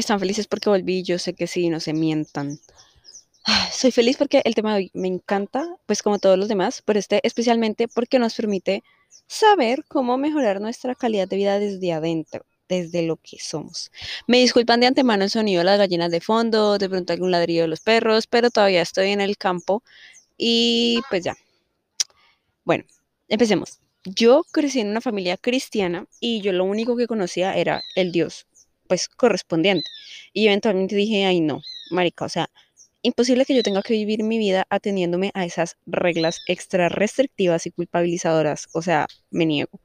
están felices porque volví, yo sé que sí, no se mientan. Soy feliz porque el tema de hoy me encanta, pues como todos los demás, pero este especialmente porque nos permite saber cómo mejorar nuestra calidad de vida desde adentro, desde lo que somos. Me disculpan de antemano el sonido de las gallinas de fondo, de pronto algún ladrillo de los perros, pero todavía estoy en el campo y pues ya. Bueno, empecemos. Yo crecí en una familia cristiana y yo lo único que conocía era el Dios, pues correspondiente. Y eventualmente dije, ay no, marica, o sea, imposible que yo tenga que vivir mi vida ateniéndome a esas reglas extra restrictivas y culpabilizadoras. O sea, me niego.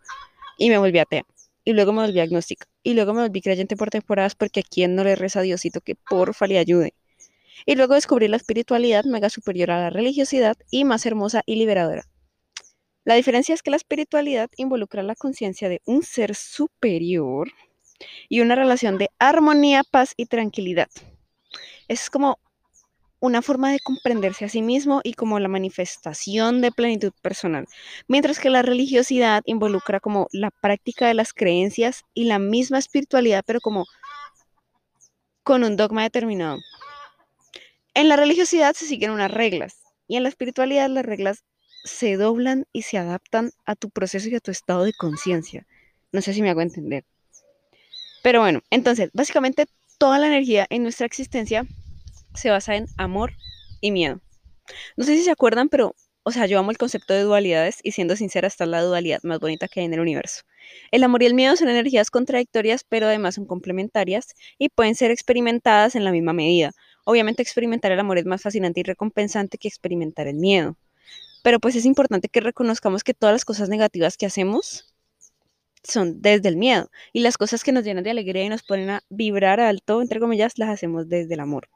Y me volví atea. Y luego me volví agnóstica. Y luego me volví creyente por temporadas porque a quien no le reza Diosito que porfa le ayude. Y luego descubrí la espiritualidad mega superior a la religiosidad y más hermosa y liberadora. La diferencia es que la espiritualidad involucra la conciencia de un ser superior y una relación de armonía, paz y tranquilidad. Es como una forma de comprenderse a sí mismo y como la manifestación de plenitud personal, mientras que la religiosidad involucra como la práctica de las creencias y la misma espiritualidad, pero como con un dogma determinado. En la religiosidad se siguen unas reglas y en la espiritualidad las reglas se doblan y se adaptan a tu proceso y a tu estado de conciencia. No sé si me hago entender. Pero bueno, entonces, básicamente toda la energía en nuestra existencia se basa en amor y miedo. No sé si se acuerdan, pero, o sea, yo amo el concepto de dualidades y siendo sincera, está la dualidad más bonita que hay en el universo. El amor y el miedo son energías contradictorias, pero además son complementarias y pueden ser experimentadas en la misma medida. Obviamente experimentar el amor es más fascinante y recompensante que experimentar el miedo. Pero pues es importante que reconozcamos que todas las cosas negativas que hacemos son desde el miedo y las cosas que nos llenan de alegría y nos ponen a vibrar alto, entre comillas, las hacemos desde el amor.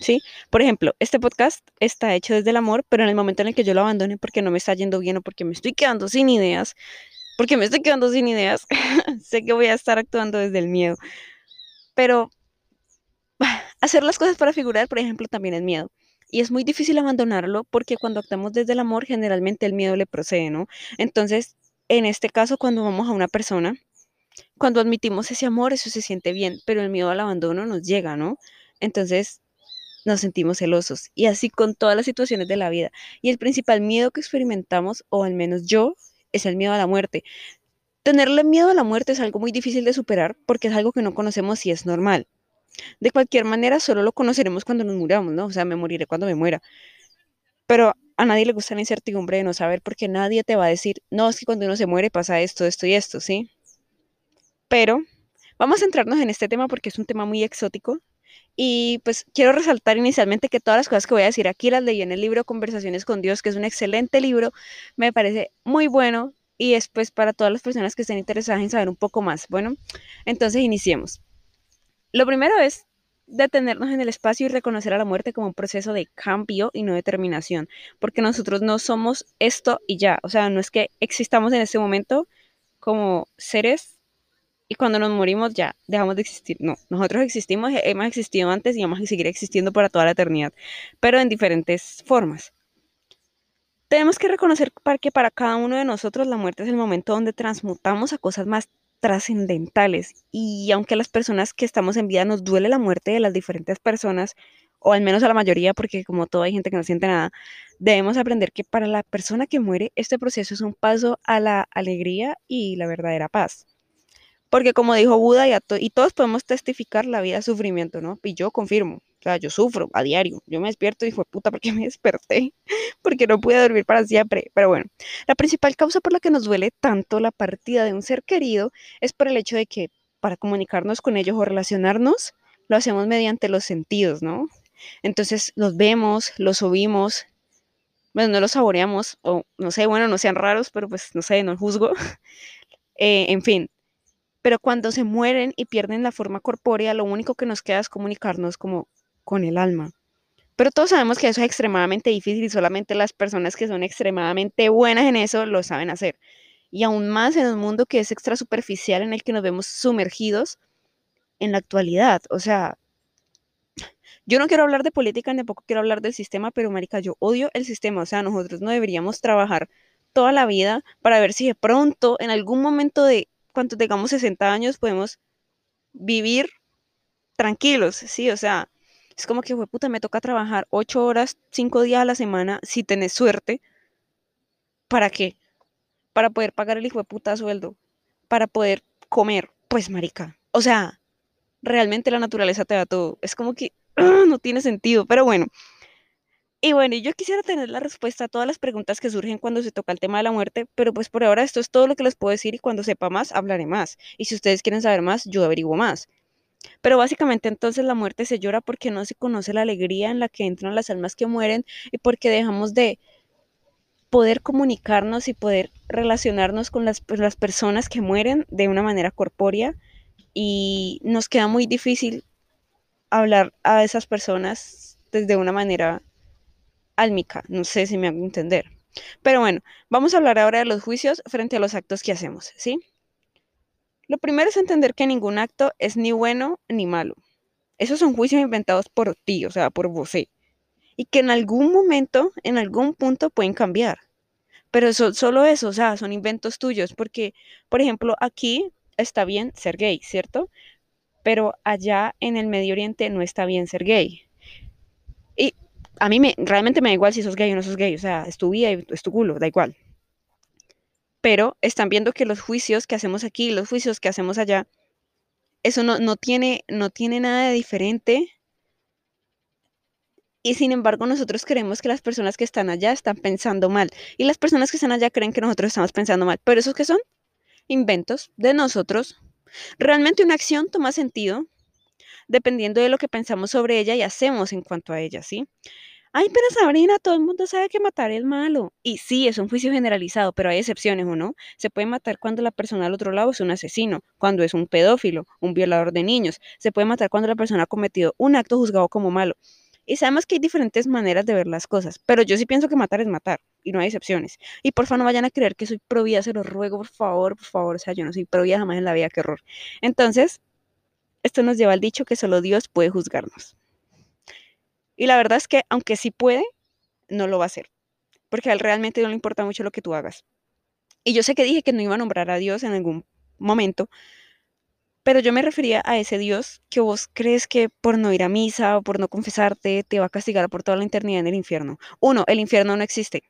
¿sí? Por ejemplo, este podcast está hecho desde el amor, pero en el momento en el que yo lo abandone porque no me está yendo bien o porque me estoy quedando sin ideas, porque me estoy quedando sin ideas, sé que voy a estar actuando desde el miedo. Pero hacer las cosas para figurar, por ejemplo, también es miedo. Y es muy difícil abandonarlo porque cuando actuamos desde el amor, generalmente el miedo le procede, ¿no? Entonces, en este caso, cuando vamos a una persona, cuando admitimos ese amor, eso se siente bien, pero el miedo al abandono nos llega, ¿no? Entonces, nos sentimos celosos y así con todas las situaciones de la vida. Y el principal miedo que experimentamos, o al menos yo, es el miedo a la muerte. Tenerle miedo a la muerte es algo muy difícil de superar porque es algo que no conocemos y es normal. De cualquier manera, solo lo conoceremos cuando nos muramos, ¿no? O sea, me moriré cuando me muera. Pero a nadie le gusta la incertidumbre de no saber porque nadie te va a decir, no, es que cuando uno se muere pasa esto, esto y esto, ¿sí? Pero vamos a centrarnos en este tema porque es un tema muy exótico y pues quiero resaltar inicialmente que todas las cosas que voy a decir aquí las leí en el libro Conversaciones con Dios, que es un excelente libro, me parece muy bueno y es pues para todas las personas que estén interesadas en saber un poco más. Bueno, entonces iniciemos. Lo primero es detenernos en el espacio y reconocer a la muerte como un proceso de cambio y no determinación, porque nosotros no somos esto y ya, o sea, no es que existamos en este momento como seres y cuando nos morimos ya dejamos de existir. No, nosotros existimos, hemos existido antes y vamos a seguir existiendo para toda la eternidad, pero en diferentes formas. Tenemos que reconocer que para cada uno de nosotros la muerte es el momento donde transmutamos a cosas más trascendentales y aunque a las personas que estamos en vida nos duele la muerte de las diferentes personas, o al menos a la mayoría, porque como todo hay gente que no siente nada, debemos aprender que para la persona que muere este proceso es un paso a la alegría y la verdadera paz. Porque como dijo Buda, y, todos podemos testificar la vida sufrimiento, ¿no? Y yo confirmo, sea, yo sufro a diario. Yo me despierto y fue puta porque me desperté, porque no pude dormir para siempre. Pero bueno, la principal causa por la que nos duele tanto la partida de un ser querido es por el hecho de que para comunicarnos con ellos o relacionarnos, lo hacemos mediante los sentidos, ¿no? Entonces los vemos, los oímos, bueno, no los saboreamos, o no sé, bueno, no sean raros, pero pues no sé, no juzgo. Eh, en fin, pero cuando se mueren y pierden la forma corpórea, lo único que nos queda es comunicarnos como con el alma. Pero todos sabemos que eso es extremadamente difícil y solamente las personas que son extremadamente buenas en eso lo saben hacer. Y aún más en un mundo que es extra superficial en el que nos vemos sumergidos en la actualidad. O sea, yo no quiero hablar de política ni tampoco quiero hablar del sistema, pero marica, yo odio el sistema. O sea, nosotros no deberíamos trabajar toda la vida para ver si de pronto, en algún momento de cuando tengamos 60 años podemos vivir tranquilos, sí, o sea, es como que, puta, me toca trabajar ocho horas, cinco días a la semana, si tenés suerte. ¿Para qué? Para poder pagar el hijo de puta sueldo, para poder comer, pues marica. O sea, realmente la naturaleza te da todo. Es como que no tiene sentido, pero bueno. Y bueno, yo quisiera tener la respuesta a todas las preguntas que surgen cuando se toca el tema de la muerte, pero pues por ahora esto es todo lo que les puedo decir y cuando sepa más hablaré más. Y si ustedes quieren saber más, yo averiguo más. Pero básicamente entonces la muerte se llora porque no se conoce la alegría en la que entran las almas que mueren y porque dejamos de poder comunicarnos y poder relacionarnos con las, pues, las personas que mueren de una manera corpórea y nos queda muy difícil hablar a esas personas desde una manera álmica, no sé si me hago entender. Pero bueno, vamos a hablar ahora de los juicios frente a los actos que hacemos, ¿sí? Lo primero es entender que ningún acto es ni bueno ni malo. Esos son juicios inventados por ti, o sea, por vos. Y que en algún momento, en algún punto pueden cambiar. Pero eso, solo eso, o sea, son inventos tuyos. Porque, por ejemplo, aquí está bien ser gay, ¿cierto? Pero allá en el Medio Oriente no está bien ser gay. Y a mí me, realmente me da igual si sos gay o no sos gay. O sea, es tu vida y es tu culo, da igual pero están viendo que los juicios que hacemos aquí, los juicios que hacemos allá, eso no, tiene, no tiene nada de diferente. Y sin embargo, nosotros creemos que las personas que están allá están pensando mal. Y las personas que están allá creen que nosotros estamos pensando mal. Pero esos que son inventos de nosotros. Realmente una acción toma sentido dependiendo de lo que pensamos sobre ella y hacemos en cuanto a ella, ¿sí? Ay, pero Sabrina, todo el mundo sabe que matar es malo. Y sí, es un juicio generalizado, pero hay excepciones, ¿o no? Se puede matar cuando la persona al otro lado es un asesino, cuando es un pedófilo, un violador de niños. Se puede matar cuando la persona ha cometido un acto juzgado como malo. Y sabemos que hay diferentes maneras de ver las cosas, pero yo sí pienso que matar es matar, y no hay excepciones. Y por favor no vayan a creer que soy pro se los ruego, por favor, por favor, o sea, yo no soy pro jamás en la vida, qué horror. Entonces, esto nos lleva al dicho que solo Dios puede juzgarnos. Y la verdad es que aunque sí puede, no lo va a hacer, porque él realmente no le importa mucho lo que tú hagas. Y yo sé que dije que no iba a nombrar a Dios en algún momento, pero yo me refería a ese Dios que vos crees que por no ir a misa o por no confesarte te va a castigar por toda la eternidad en el infierno. Uno, el infierno no existe.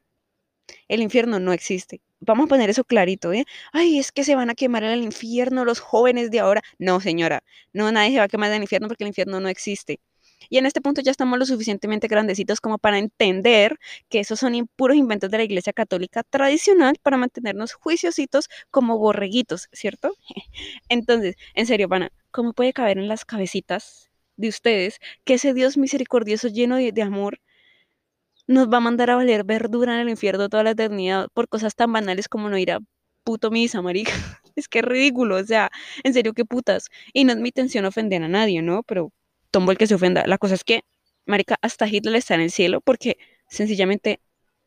El infierno no existe. Vamos a poner eso clarito, ¿eh? Ay, es que se van a quemar en el infierno los jóvenes de ahora. No, señora, no, nadie se va a quemar en el infierno porque el infierno no existe. Y en este punto ya estamos lo suficientemente grandecitos como para entender que esos son puros inventos de la Iglesia Católica tradicional para mantenernos juiciositos como borreguitos, ¿cierto? Entonces, en serio, pana, ¿cómo puede caber en las cabecitas de ustedes que ese Dios misericordioso lleno de, de amor nos va a mandar a valer verdura en el infierno toda la eternidad por cosas tan banales como no ir a puto misa, marica? Es que es ridículo, o sea, en serio, qué putas. Y no es mi intención ofender a nadie, ¿no? Pero tombo el que se ofenda. La cosa es que, marica, hasta Hitler está en el cielo porque sencillamente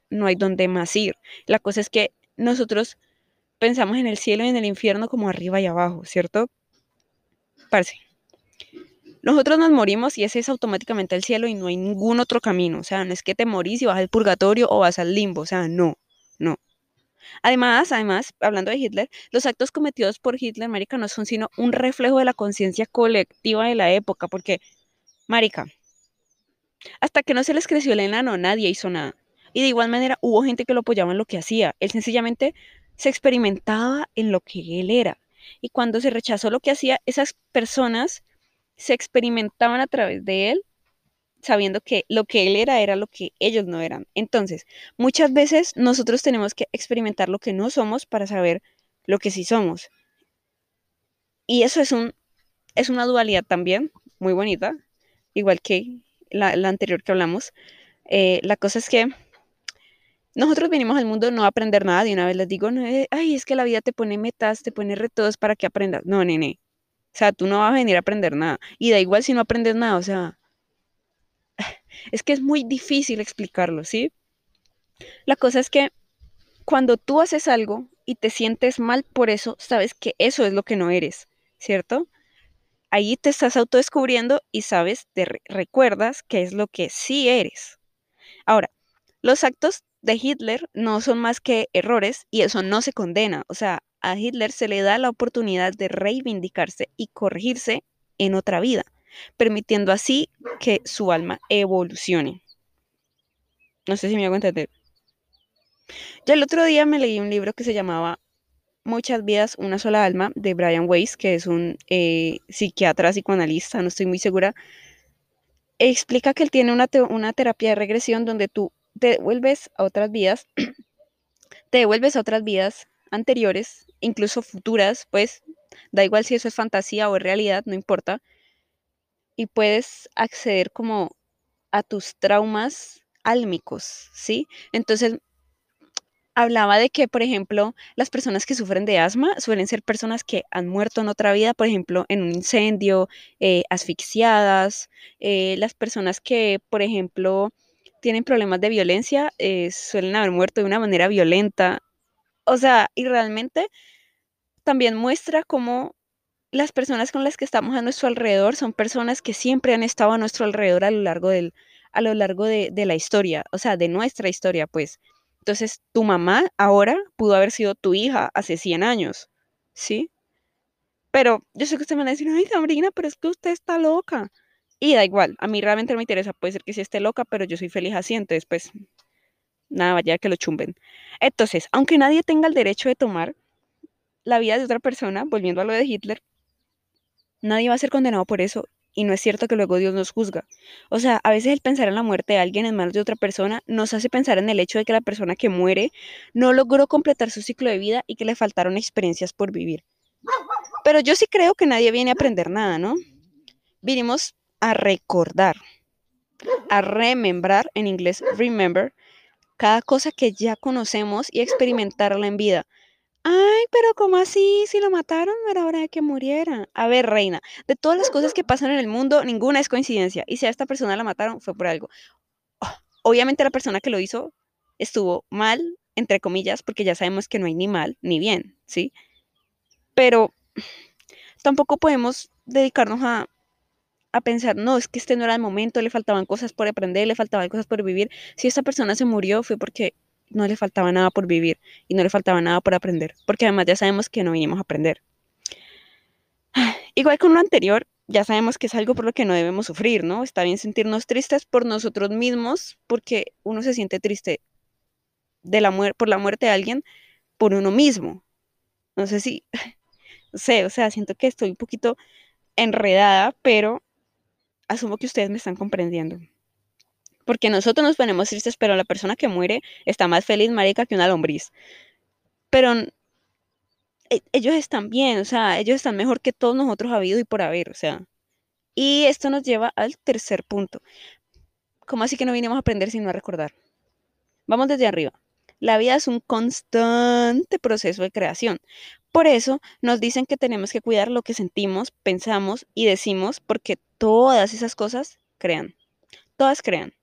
no hay donde más ir. La cosa es que nosotros pensamos en el cielo y en el infierno como arriba y abajo, ¿cierto? Parece. Nosotros nos morimos y ese es automáticamente el cielo y no hay ningún otro camino. O sea, no es que te morís y vas al purgatorio o vas al limbo. O sea, no. Además, además, hablando de Hitler, los actos cometidos por Hitler, marica, no son sino un reflejo de la conciencia colectiva de la época, porque, marica, hasta que no se les creció el enano, nadie hizo nada. Y de igual manera hubo gente que lo apoyaba en lo que hacía. Él sencillamente se experimentaba en lo que él era. Y cuando se rechazó lo que hacía, esas personas se experimentaban a través de él sabiendo que lo que él era era lo que ellos no eran. Entonces, muchas veces nosotros tenemos que experimentar lo que no somos para saber lo que sí somos. Y eso es, un, es una dualidad también muy bonita, igual que la, anterior que hablamos. Eh, la cosa es que nosotros venimos al mundo no a aprender nada, de una vez les digo, no, ay, es que la vida te pone metas, te pone retos para que aprendas. No, nene. O sea, tú no vas a venir a aprender nada. Y da igual si no aprendes nada, o sea, es que es muy difícil explicarlo, ¿sí? La cosa es que cuando tú haces algo y te sientes mal por eso, sabes que eso es lo que no eres, ¿cierto? Ahí te estás autodescubriendo y sabes, te recuerdas que es lo que sí eres. Ahora, los actos de Hitler no son más que errores y eso no se condena. O sea, a Hitler se le da la oportunidad de reivindicarse y corregirse en otra vida. Permitiendo así que su alma evolucione. No sé si me hago entender. Yo el otro día me leí un libro que se llamaba Muchas vidas, una sola alma, de Brian Weiss, que es un eh, psiquiatra psicoanalista, no estoy muy segura. Explica que él tiene una, una terapia de regresión donde tú te devuelves a otras vidas, te devuelves a otras vidas anteriores, incluso futuras, pues da igual si eso es fantasía o es realidad, no importa, y puedes acceder como a tus traumas álmicos, ¿sí? Entonces, hablaba de que, por ejemplo, las personas que sufren de asma suelen ser personas que han muerto en otra vida, por ejemplo, en un incendio, eh, asfixiadas, eh, las personas que, por ejemplo, tienen problemas de violencia, eh, suelen haber muerto de una manera violenta. O sea, y realmente también muestra cómo las personas con las que estamos a nuestro alrededor son personas que siempre han estado a nuestro alrededor a lo largo, del, a lo largo de, la historia, o sea, de nuestra historia, pues. Entonces, tu mamá ahora pudo haber sido tu hija hace 100 años, ¿sí? Pero yo sé que usted me va a decir, ay, Sabrina, pero es que usted está loca. Y da igual, a mí realmente no me interesa, puede ser que sí esté loca, pero yo soy feliz así, entonces pues nada, vaya que lo chumben. Entonces, aunque nadie tenga el derecho de tomar la vida de otra persona, volviendo a lo de Hitler, nadie va a ser condenado por eso y no es cierto que luego Dios nos juzga. O sea, a veces el pensar en la muerte de alguien en manos de otra persona nos hace pensar en el hecho de que la persona que muere no logró completar su ciclo de vida y que le faltaron experiencias por vivir. Pero yo sí creo que nadie viene a aprender nada, ¿no? Vinimos a recordar, a remembrar, en inglés remember, cada cosa que ya conocemos y experimentarla en vida. Ay, pero ¿cómo así? Si lo mataron, no era hora de que muriera. A ver, reina, de todas las cosas que pasan en el mundo, ninguna es coincidencia. Y si a esta persona la mataron, fue por algo. Ah, obviamente la persona que lo hizo estuvo mal, entre comillas, porque ya sabemos que no hay ni mal ni bien, ¿sí? Pero tampoco podemos dedicarnos a a pensar, no, es que este no era el momento, le faltaban cosas por aprender, le faltaban cosas por vivir. Si esta persona se murió fue porque no le faltaba nada por vivir y no le faltaba nada por aprender, porque además ya sabemos que no vinimos a aprender. Igual con lo anterior, ya sabemos que es algo por lo que no debemos sufrir, ¿no? Está bien sentirnos tristes por nosotros mismos, porque uno se siente triste de la por la muerte de alguien por uno mismo. No sé si, no sé, o sea, siento que estoy un poquito enredada, pero asumo que ustedes me están comprendiendo. Porque nosotros nos ponemos tristes, pero la persona que muere está más feliz, marica, que una lombriz. Pero e, ellos están bien, o sea, ellos están mejor que todos nosotros habido y por haber, o sea. Y esto nos lleva al tercer punto. ¿Cómo así que no vinimos a aprender sino a recordar? Vamos desde arriba. La vida es un constante proceso de creación. Por eso nos dicen que tenemos que cuidar lo que sentimos, pensamos y decimos porque todas esas cosas crean. Todas crean.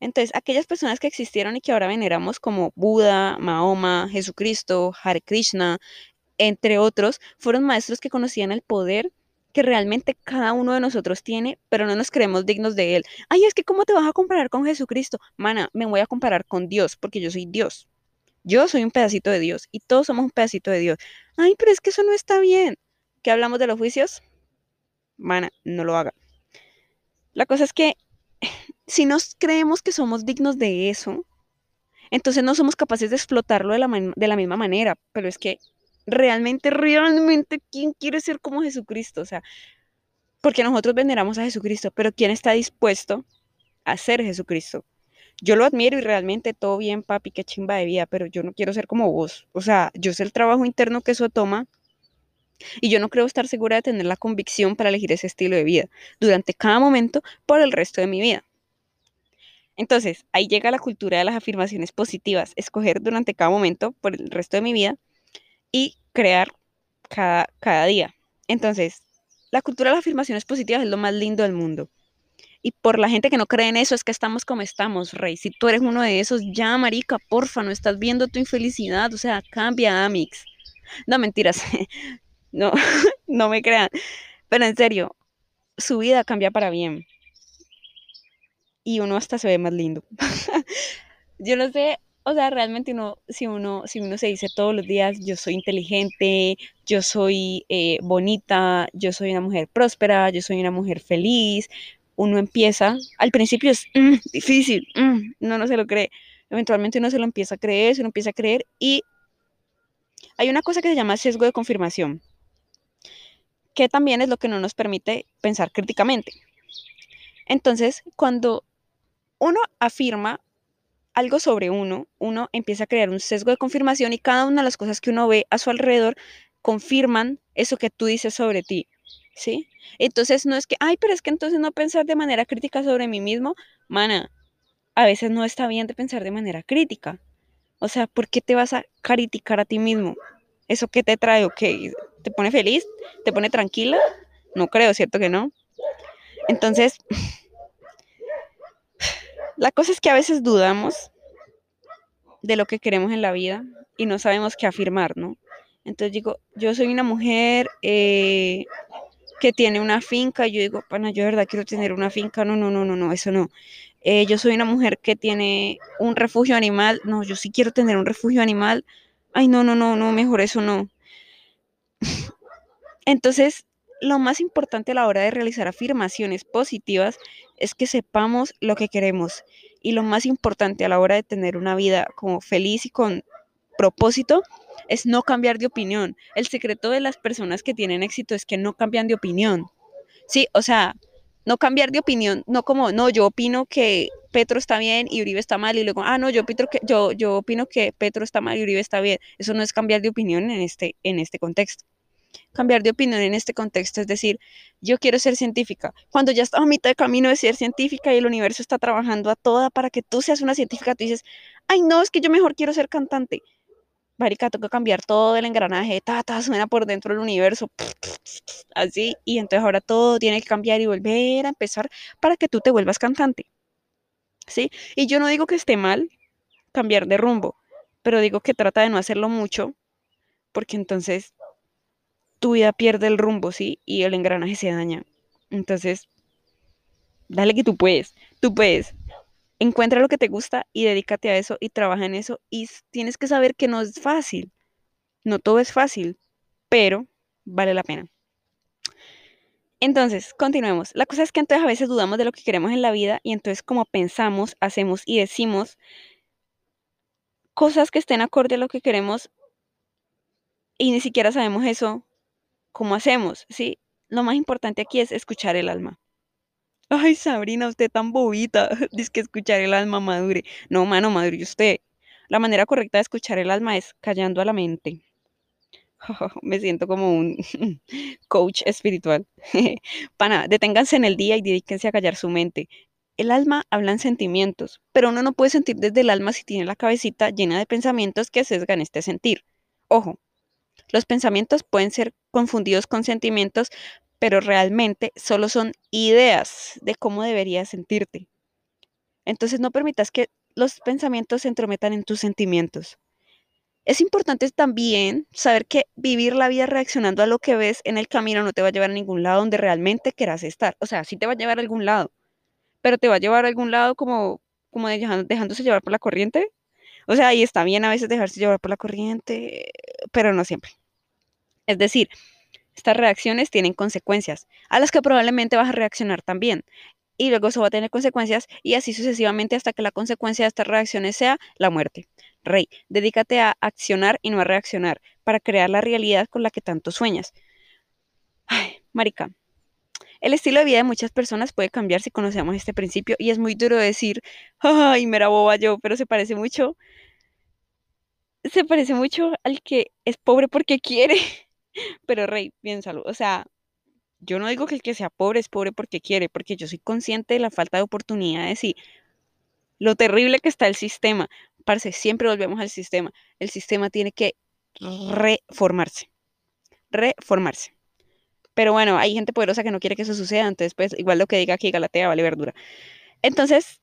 Entonces, aquellas personas que existieron y que ahora veneramos como Buda, Mahoma, Jesucristo, Hare Krishna, entre otros, fueron maestros que conocían el poder que realmente cada uno de nosotros tiene, pero no nos creemos dignos de él. Ay, es que ¿cómo te vas a comparar con Jesucristo? Mana, me voy a comparar con Dios, porque yo soy Dios. Yo soy un pedacito de Dios y todos somos un pedacito de Dios. Ay, pero es que eso no está bien. ¿Qué hablamos de los juicios? Mana, no lo haga. La cosa es que si nos creemos que somos dignos de eso, entonces no somos capaces de explotarlo de la, de la misma manera. Pero es que realmente, realmente, ¿quién quiere ser como Jesucristo? O sea, porque nosotros veneramos a Jesucristo, pero ¿quién está dispuesto a ser Jesucristo? Yo lo admiro y realmente todo bien, papi, qué chimba de vida, pero yo no quiero ser como vos. O sea, yo sé el trabajo interno que eso toma y yo no creo estar segura de tener la convicción para elegir ese estilo de vida durante cada momento por el resto de mi vida. Entonces, ahí llega la cultura de las afirmaciones positivas, escoger durante cada momento por el resto de mi vida y crear cada, cada día. Entonces, la cultura de las afirmaciones positivas es lo más lindo del mundo. Y por la gente que no cree en eso es que estamos como estamos, Rey. Si tú eres uno de esos, ya, marica, porfa, no estás viendo tu infelicidad. O sea, cambia, Amix. No, mentiras. no, no me crean. Pero en serio, su vida cambia para bien. Y uno hasta se ve más lindo. Yo no sé o sea, realmente uno, si uno, si uno se dice todos los días, yo soy inteligente, yo soy eh, bonita, yo soy una mujer próspera, yo soy una mujer feliz, uno empieza, al principio es mm, difícil, mm, no, no se lo cree, eventualmente uno se lo empieza a creer, se lo empieza a creer y hay una cosa que se llama sesgo de confirmación, que también es lo que no nos permite pensar críticamente. Entonces, cuando uno afirma algo sobre uno, uno empieza a crear un sesgo de confirmación y cada una de las cosas que uno ve a su alrededor confirman eso que tú dices sobre ti, ¿sí? Entonces no es que, ay, pero es que entonces no pensar de manera crítica sobre mí mismo, mana, a veces no está bien de pensar de manera crítica. O sea, ¿por qué te vas a criticar a ti mismo? ¿Eso qué te trae o qué? ¿Te pone feliz? ¿Te pone tranquila? No creo, ¿cierto que no? Entonces, la cosa es que a veces dudamos de lo que queremos en la vida y no sabemos qué afirmar, ¿no? Entonces digo, yo soy una mujer eh, que tiene una finca, yo digo, pana, yo de verdad quiero tener una finca, no, no, no, no, no, eso no. Eh, yo soy una mujer que tiene un refugio animal, no, yo sí quiero tener un refugio animal, ay, no, no, no, no, mejor eso no. Entonces, lo más importante a la hora de realizar afirmaciones positivas es que sepamos lo que queremos. Y lo más importante a la hora de tener una vida como feliz y con propósito es no cambiar de opinión. El secreto de las personas que tienen éxito es que no cambian de opinión. Sí, o sea, no cambiar de opinión, no como, no, yo opino que Petro está bien y Uribe está mal y luego, ah, no, yo, opino que, yo, yo opino que Petro está mal y Uribe está bien. Eso no es cambiar de opinión en este, en este contexto cambiar de opinión en este contexto, es decir, yo quiero ser científica. Cuando ya estaba a mitad de camino de ser científica y el universo está trabajando a toda para que tú seas una científica, tú dices, ay, no, es que yo mejor quiero ser cantante. Marica, que cambiar todo el engranaje, ta, suena por dentro del universo, así, y entonces ahora todo tiene que cambiar y volver a empezar para que tú te vuelvas cantante. ¿Sí? Y yo no digo que esté mal cambiar de rumbo, pero digo que trata de no hacerlo mucho, porque entonces tu vida pierde el rumbo, ¿sí? Y el engranaje se daña. Entonces, dale que tú puedes, tú puedes. Encuentra lo que te gusta y dedícate a eso y trabaja en eso. Y tienes que saber que no es fácil. No todo es fácil, pero vale la pena. Entonces, continuemos. La cosa es que entonces a veces dudamos de lo que queremos en la vida y entonces como pensamos, hacemos y decimos cosas que estén acorde a lo que queremos y ni siquiera sabemos eso, ¿cómo hacemos? ¿Sí? Lo más importante aquí es escuchar el alma. Ay, Sabrina, usted tan bobita. Dice que escuchar el alma madure. No, mano, madure usted. La manera correcta de escuchar el alma es callando a la mente. Me siento como un coach espiritual. Pana, deténganse en el día y dedíquense a callar su mente. El alma habla en sentimientos, pero uno no puede sentir desde el alma si tiene la cabecita llena de pensamientos que sesgan este sentir. Ojo, los pensamientos pueden ser confundidos con sentimientos, pero realmente solo son ideas de cómo deberías sentirte. Entonces no permitas que los pensamientos se entrometan en tus sentimientos. Es importante también saber que vivir la vida reaccionando a lo que ves en el camino no te va a llevar a ningún lado donde realmente quieras estar. O sea, sí te va a llevar a algún lado, pero te va a llevar a algún lado como, como dejándose llevar por la corriente. O sea, ahí está bien a veces dejarse llevar por la corriente, pero no siempre. Es decir, estas reacciones tienen consecuencias, a las que probablemente vas a reaccionar también. Y luego eso va a tener consecuencias y así sucesivamente hasta que la consecuencia de estas reacciones sea la muerte. Rey, dedícate a accionar y no a reaccionar para crear la realidad con la que tanto sueñas. Ay, marica, el estilo de vida de muchas personas puede cambiar si conocemos este principio y es muy duro decir, ay, mera boba yo, pero se parece mucho, se parece mucho al que es pobre porque quiere. Pero Rey, piénsalo, o sea, yo no digo que el que sea pobre es pobre porque quiere, porque yo soy consciente de la falta de oportunidades y lo terrible que está el sistema. Parce, siempre volvemos al sistema. El sistema tiene que reformarse. Reformarse. Pero bueno, hay gente poderosa que no quiere que eso suceda, entonces pues igual lo que diga aquí Galatea vale verdura. Entonces,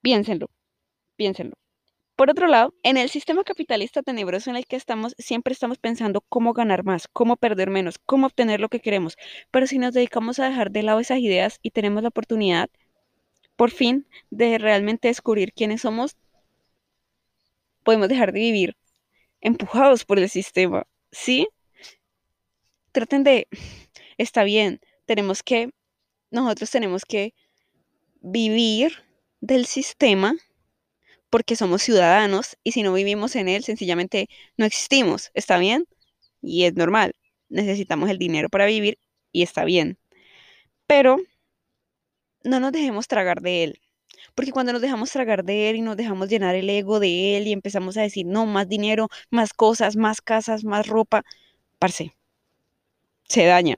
piénsenlo, piénsenlo. Por otro lado, en el sistema capitalista tenebroso en el que estamos, siempre estamos pensando cómo ganar más, cómo perder menos, cómo obtener lo que queremos. Pero si nos dedicamos a dejar de lado esas ideas y tenemos la oportunidad, por fin, de realmente descubrir quiénes somos, podemos dejar de vivir empujados por el sistema, ¿sí? Traten de, está bien, tenemos que, nosotros tenemos que vivir del sistema porque somos ciudadanos y si no vivimos en él, sencillamente no existimos, ¿está bien? Y es normal, necesitamos el dinero para vivir y está bien. Pero no nos dejemos tragar de él. Porque cuando nos dejamos tragar de él y nos dejamos llenar el ego de él y empezamos a decir, no, más dinero, más cosas, más casas, más ropa, parce, se daña.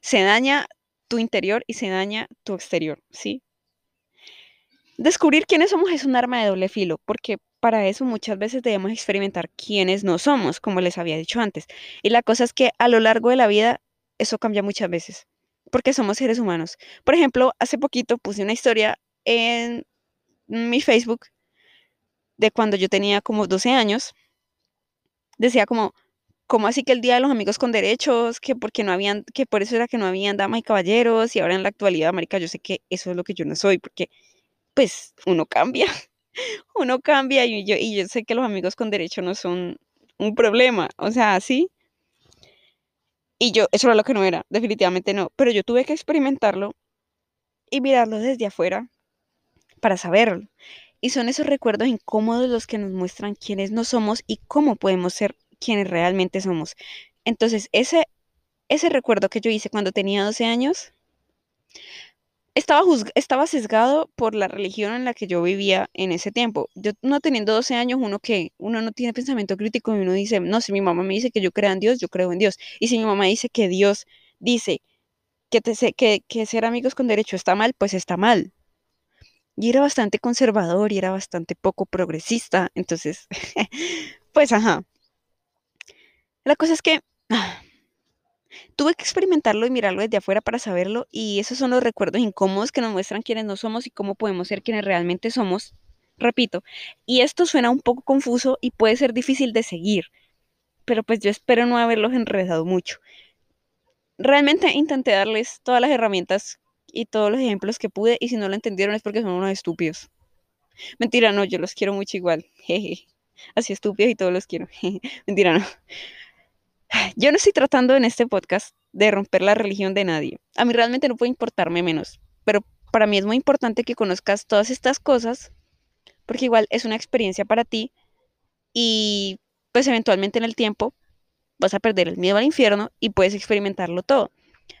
Se daña tu interior y se daña tu exterior, ¿sí? Descubrir quiénes somos es un arma de doble filo, porque para eso muchas veces debemos experimentar quiénes no somos, como les había dicho antes. Y la cosa es que a lo largo de la vida eso cambia muchas veces, porque somos seres humanos. Por ejemplo, hace poquito puse una historia en mi Facebook de cuando yo tenía como 12 años. Decía como, ¿cómo así que el Día de los Amigos con Derechos? Que porque no habían, que por eso era que no habían damas y caballeros, y ahora en la actualidad, América, yo sé que eso es lo que yo no soy, porque pues uno cambia, uno cambia y yo, y yo sé que los amigos con derecho no son un problema, o sea, sí. Y yo, eso era lo que no era, definitivamente no, pero yo tuve que experimentarlo y mirarlo desde afuera para saberlo. Y son esos recuerdos incómodos los que nos muestran quiénes no somos y cómo podemos ser quienes realmente somos. Entonces, ese, ese recuerdo que yo hice cuando tenía 12 años estaba, estaba sesgado por la religión en la que yo vivía en ese tiempo. Yo no teniendo 12 años, uno que uno no tiene pensamiento crítico y uno dice, no, si mi mamá me dice que yo creo en Dios, yo creo en Dios. Y si mi mamá dice que Dios dice que ser amigos con derecho está mal, pues está mal. Y era bastante conservador y era bastante poco progresista. Entonces, pues ajá. La cosa es que Tuve que experimentarlo y mirarlo desde afuera para saberlo y esos son los recuerdos incómodos que nos muestran quiénes no somos y cómo podemos ser quienes realmente somos. Repito, y esto suena un poco confuso y puede ser difícil de seguir, pero pues yo espero no haberlos enredado mucho. Realmente intenté darles todas las herramientas y todos los ejemplos que pude y si no lo entendieron es porque son unos estúpidos. Mentira, no, yo los quiero mucho igual. Jeje. Así estúpidos y todos los quiero. Mentira, no. Yo no estoy tratando en este podcast de romper la religión de nadie. A mí realmente no puede importarme menos, pero para mí es muy importante que conozcas todas estas cosas, porque igual es una experiencia para ti y pues eventualmente en el tiempo vas a perder el miedo al infierno y puedes experimentarlo todo,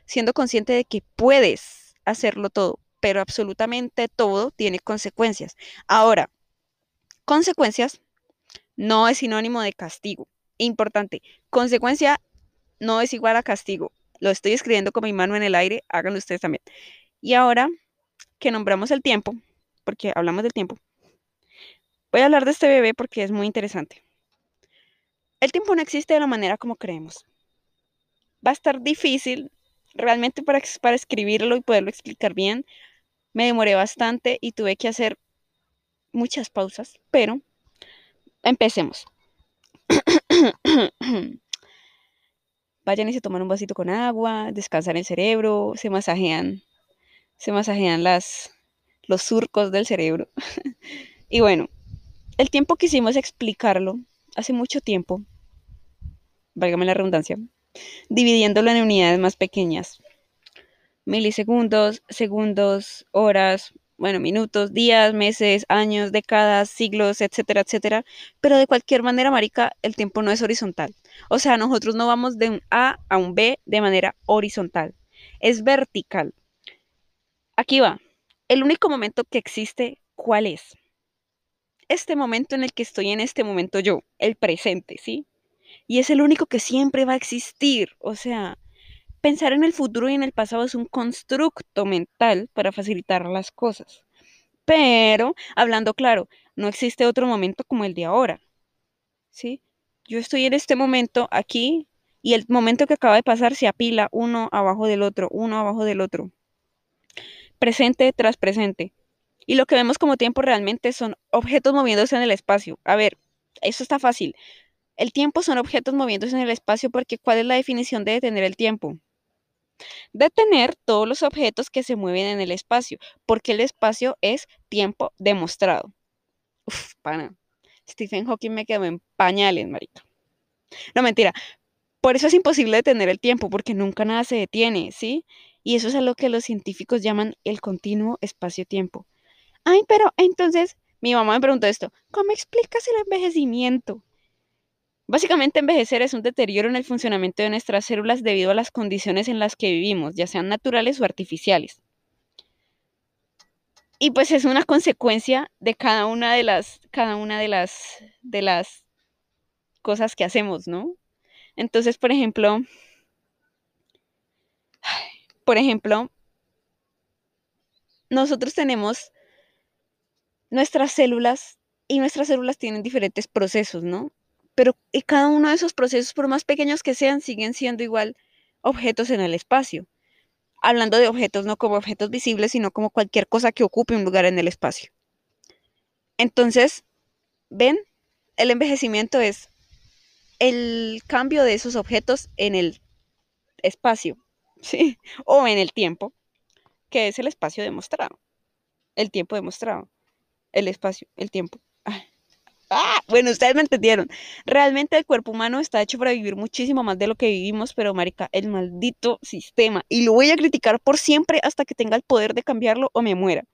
siendo consciente de que puedes hacerlo todo, pero absolutamente todo tiene consecuencias. Ahora, consecuencias no es sinónimo de castigo importante, consecuencia no es igual a castigo. Lo estoy escribiendo con mi mano en el aire, háganlo ustedes también. Y ahora que nombramos el tiempo, porque hablamos del tiempo, voy a hablar de este bebé porque es muy interesante. El tiempo no existe de la manera como creemos. Va a estar difícil realmente para, para escribirlo y poderlo explicar bien. Me demoré bastante y tuve que hacer muchas pausas, pero empecemos. Vayan y se toman un vasito con agua, descansan el cerebro, se masajean, se masajean las, los surcos del cerebro. y bueno, el tiempo quisimos explicarlo hace mucho tiempo, válgame la redundancia, dividiéndolo en unidades más pequeñas. Milisegundos, segundos, horas, bueno, minutos, días, meses, años, décadas, siglos, etcétera, etcétera. Pero de cualquier manera, Marica, el tiempo no es horizontal. O sea, nosotros no vamos de un A a un B de manera horizontal. Es vertical. Aquí va. El único momento que existe, ¿cuál es? Este momento en el que estoy en este momento yo, el presente, ¿sí? Y es el único que siempre va a existir. O sea, Pensar en el futuro y en el pasado es un constructo mental para facilitar las cosas. Pero, hablando claro, no existe otro momento como el de ahora. ¿Sí? Yo estoy en este momento aquí y el momento que acaba de pasar se apila uno abajo del otro, uno abajo del otro. Presente tras presente. Y lo que vemos como tiempo realmente son objetos moviéndose en el espacio. A ver, eso está fácil. El tiempo son objetos moviéndose en el espacio porque ¿cuál es la definición de detener el tiempo? Detener todos los objetos que se mueven en el espacio, porque el espacio es tiempo demostrado. Uf, pana. Stephen Hawking me quedó en pañales, marica. No, mentira. Por eso es imposible detener el tiempo, porque nunca nada se detiene, ¿sí? Y eso es a lo que los científicos llaman el continuo espacio-tiempo. Ay, pero entonces, mi mamá me preguntó esto, ¿cómo explicas el envejecimiento? Básicamente envejecer es un deterioro en el funcionamiento de nuestras células debido a las condiciones en las que vivimos, ya sean naturales o artificiales. Y pues es una consecuencia de cada una de las, cada una de las, de las cosas que hacemos, ¿no? Entonces, por ejemplo, por ejemplo, nosotros tenemos nuestras células y nuestras células tienen diferentes procesos, ¿no? Pero y cada uno de esos procesos, por más pequeños que sean, siguen siendo igual objetos en el espacio hablando de objetos no como objetos visibles, sino como cualquier cosa que ocupe un lugar en el espacio. Entonces, ven, el envejecimiento es el cambio de esos objetos en el espacio, ¿sí? O en el tiempo, que es el espacio demostrado, el tiempo demostrado, el espacio, el tiempo. Ah, bueno, ustedes me entendieron. Realmente el cuerpo humano está hecho para vivir muchísimo más de lo que vivimos, pero marica, el maldito sistema, y lo voy a criticar por siempre hasta que tenga el poder de cambiarlo o me muera.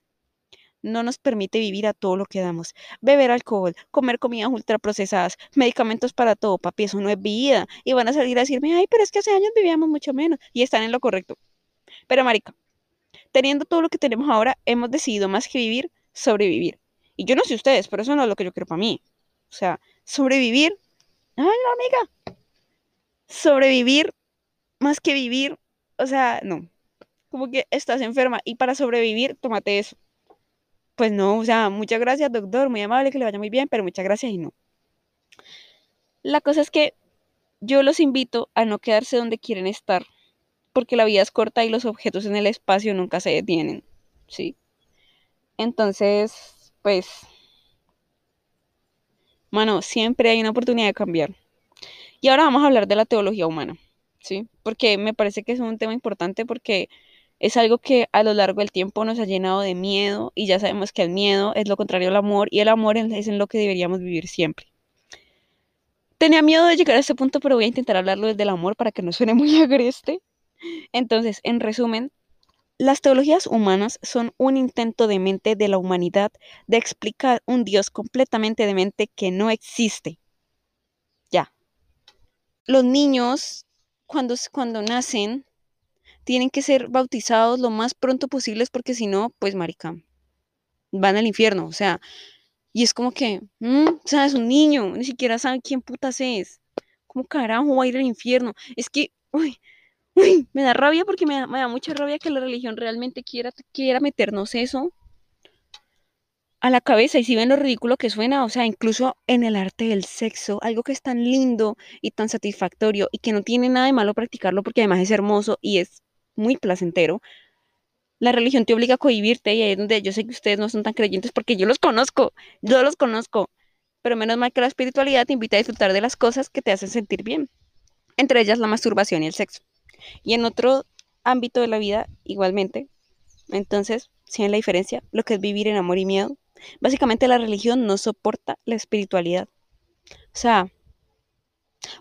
No nos permite vivir a todo lo que damos. Beber alcohol, comer comidas ultraprocesadas, medicamentos para todo, papi, eso no es vida. Y van a salir a decirme, ay, pero es que hace años vivíamos mucho menos. Y están en lo correcto. Pero marica, teniendo todo lo que tenemos ahora, hemos decidido más que vivir, sobrevivir. Y yo no sé ustedes, pero eso no es lo que yo quiero para mí. O sea, sobrevivir. Ay, no, amiga. Sobrevivir más que vivir. O sea, no. Como que estás enferma y para sobrevivir, tómate eso. Pues no, o sea, muchas gracias, doctor, muy amable, que le vaya muy bien, pero muchas gracias y no. La cosa es que yo los invito a no quedarse donde quieren estar, porque la vida es corta y los objetos en el espacio nunca se detienen, ¿sí? Entonces, pues, mano, siempre hay una oportunidad de cambiar. Y ahora vamos a hablar de la teología humana, ¿sí? Porque me parece que es un tema importante porque es algo que a lo largo del tiempo nos ha llenado de miedo y ya sabemos que el miedo es lo contrario al amor y el amor es en lo que deberíamos vivir siempre. Tenía miedo de llegar a este punto, pero voy a intentar hablarlo desde el amor para que no suene muy agreste. Entonces, en resumen, las teologías humanas son un intento de mente de la humanidad de explicar un Dios completamente de mente que no existe. Ya. Los niños, cuando, cuando nacen, tienen que ser bautizados lo más pronto posible porque si no, pues marica, van al infierno. O sea, y es como que, mm, o sea, es un niño, ni siquiera sabe quién putas es. ¿Cómo carajo va a ir al infierno? Es que, Uy, me da rabia porque me da, mucha rabia que la religión realmente quiera, quiera meternos eso a la cabeza y si ven lo ridículo que suena, o sea, incluso en el arte del sexo, algo que es tan lindo y tan satisfactorio y que no tiene nada de malo practicarlo porque además es hermoso y es muy placentero, la religión te obliga a cohibirte y ahí es donde yo sé que ustedes no son tan creyentes porque yo los conozco, yo los conozco, pero menos mal que la espiritualidad te invita a disfrutar de las cosas que te hacen sentir bien, entre ellas la masturbación y el sexo. Y en otro ámbito de la vida, igualmente. Entonces, si la diferencia, lo que es vivir en amor y miedo. Básicamente la religión no soporta la espiritualidad. O sea,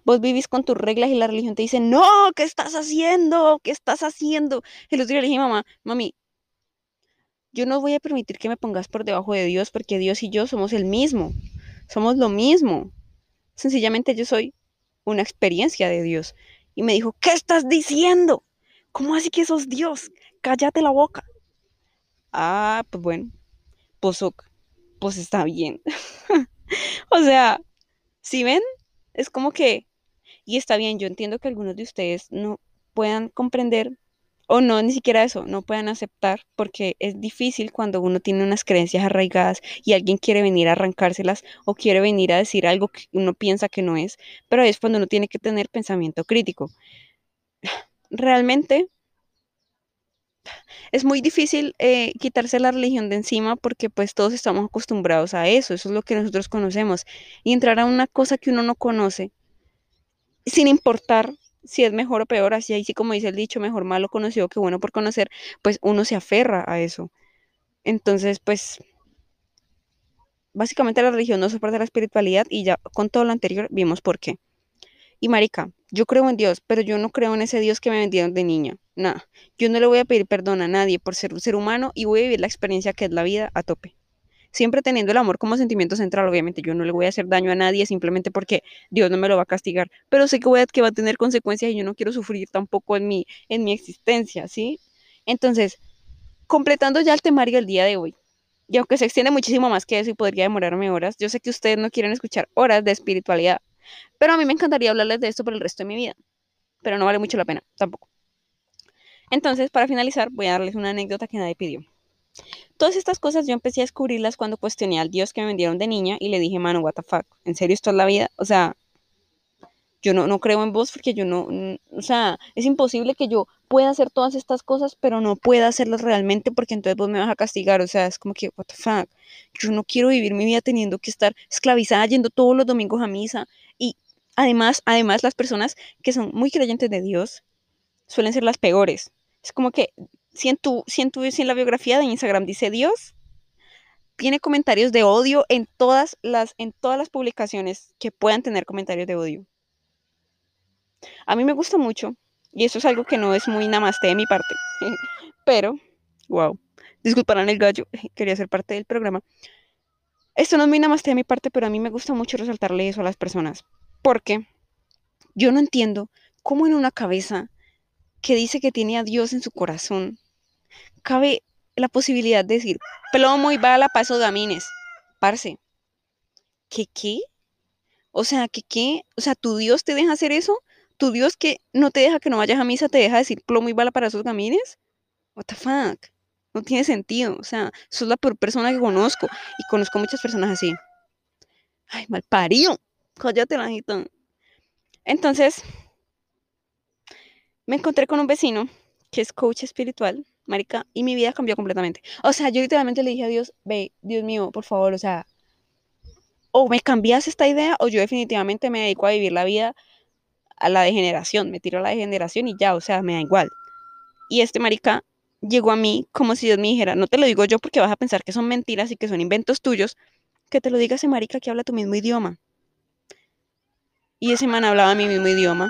vos vivís con tus reglas y la religión te dice, no, ¿qué estás haciendo? ¿Qué estás haciendo? El otro día le dije, mamá, mami, yo no voy a permitir que me pongas por debajo de Dios porque Dios y yo somos el mismo, somos lo mismo. Sencillamente yo soy una experiencia de Dios. Y me dijo, ¿qué estás diciendo? ¿Cómo así que sos Dios? Cállate la boca. Ah, pues bueno, pues, pues está bien. o sea, si ven, es como que, y está bien, yo entiendo que algunos de ustedes no puedan comprender o no, ni siquiera eso, no puedan aceptar, porque es difícil cuando uno tiene unas creencias arraigadas y alguien quiere venir a arrancárselas o quiere venir a decir algo que uno piensa que no es, pero es cuando uno tiene que tener pensamiento crítico. Realmente es muy difícil eh, quitarse la religión de encima porque pues todos estamos acostumbrados a eso, eso es lo que nosotros conocemos, y entrar a una cosa que uno no conoce, sin importar si es mejor o peor, así ahí sí como dice el dicho, mejor malo conocido que bueno por conocer, pues uno se aferra a eso. Entonces, pues básicamente la religión no soporta la espiritualidad y ya con todo lo anterior vimos por qué. Y marica, yo creo en Dios, pero yo no creo en ese Dios que me vendieron de niña. Nada, yo no le voy a pedir perdón a nadie por ser un ser humano y voy a vivir la experiencia que es la vida a tope. Siempre teniendo el amor como sentimiento central, obviamente yo no le voy a hacer daño a nadie simplemente porque Dios no me lo va a castigar, pero sé que, voy a, que va a tener consecuencias y yo no quiero sufrir tampoco en mi, en mi existencia, ¿sí? Entonces, completando ya el temario del día de hoy, y aunque se extiende muchísimo más que eso y podría demorarme horas, yo sé que ustedes no quieren escuchar horas de espiritualidad, pero a mí me encantaría hablarles de esto por el resto de mi vida, pero no vale mucho la pena, tampoco. Entonces, para finalizar, voy a darles una anécdota que nadie pidió. Todas estas cosas yo empecé a descubrirlas cuando cuestioné al Dios que me vendieron de niña y le dije, mano, what the fuck, ¿en serio esto es la vida? O sea, yo no, no creo en vos porque yo no, o sea, es imposible que yo pueda hacer todas estas cosas, pero no pueda hacerlas realmente porque entonces vos me vas a castigar, o sea, es como que, what the fuck, yo no quiero vivir mi vida teniendo que estar esclavizada yendo todos los domingos a misa y además, además las personas que son muy creyentes de Dios suelen ser las peores. Es como que si en, tu, si en, si en la biografía de Instagram dice Dios, tiene comentarios de odio en todas las, en todas las publicaciones que puedan tener comentarios de odio. A mí me gusta mucho, y eso es algo que no es muy namaste de mi parte, pero, wow, disculparán el gallo, quería ser parte del programa. Esto no es muy namaste de mi parte, pero a mí me gusta mucho resaltarle eso a las personas, porque yo no entiendo cómo en una cabeza que dice que tiene a Dios en su corazón, cabe la posibilidad de decir plomo y bala paso damines. Parce, ¿qué qué? O sea, ¿qué qué? O sea, ¿tu Dios te deja hacer eso? tu Dios que no te deja que no vayas a misa, te deja decir plomo y bala para esos gamines. What the fuck? No tiene sentido. O sea, sos la peor persona que conozco. Y conozco muchas personas así. Ay, mal parido. Cállate, la Entonces, me encontré con un vecino que es coach espiritual, marica, y mi vida cambió completamente. O sea, yo literalmente le dije a Dios, ve, Dios mío, por favor, o sea, o me cambias esta idea o yo definitivamente me dedico a vivir la vida a la degeneración, me tiro a la degeneración y ya, o sea, me da igual. Y este marica llegó a mí como si Dios me dijera, no te lo digo yo porque vas a pensar que son mentiras y que son inventos tuyos, que te lo diga ese marica que habla tu mismo idioma. Y ese man hablaba mi mismo idioma.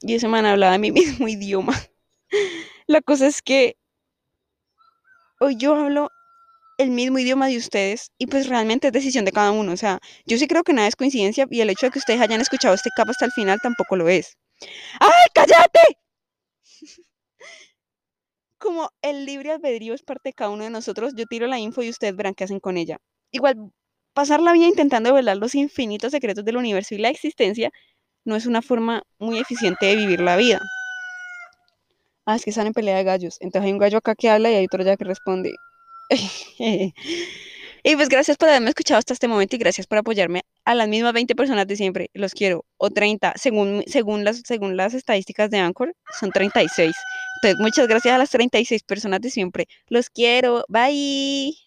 Y ese man hablaba mi mismo idioma. La cosa es que hoy yo hablo el mismo idioma de ustedes y pues realmente es decisión de cada uno. O sea, yo sí creo que nada es coincidencia y el hecho de que ustedes hayan escuchado este capa hasta el final tampoco lo es. ¡Ay, cállate! Como el libre albedrío es parte de cada uno de nosotros, yo tiro la info y ustedes verán qué hacen con ella. Igual, pasar la vida intentando velar los infinitos secretos del universo y la existencia no es una forma muy eficiente de vivir la vida. Ah, es que están en pelea de gallos. Entonces hay un gallo acá que habla y hay otro ya que responde. y pues gracias por haberme escuchado hasta este momento y gracias por apoyarme a las mismas 20 personas de siempre. Los quiero. O 30, según, según, las, según las estadísticas de Anchor, son 36. Entonces, muchas gracias a las 36 personas de siempre. Los quiero. Bye.